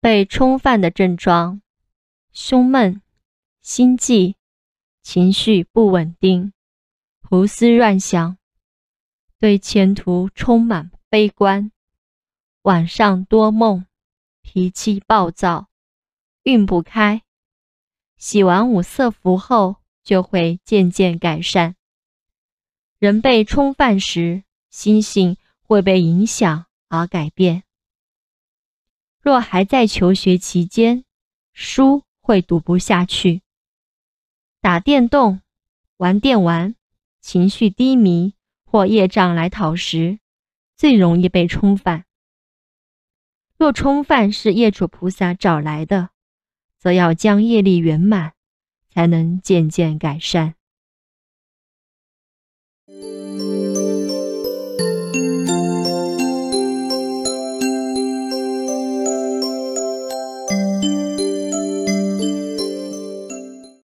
被冲犯的症状：胸闷、心悸、情绪不稳定、胡思乱想，对前途充满悲观，晚上多梦，脾气暴躁，运不开。洗完五色符后，就会渐渐改善。人被冲犯时，心性会被影响而改变。若还在求学期间，书会读不下去；打电动、玩电玩，情绪低迷或业障来讨时，最容易被冲犯。若冲犯是业主菩萨找来的，则要将业力圆满，才能渐渐改善。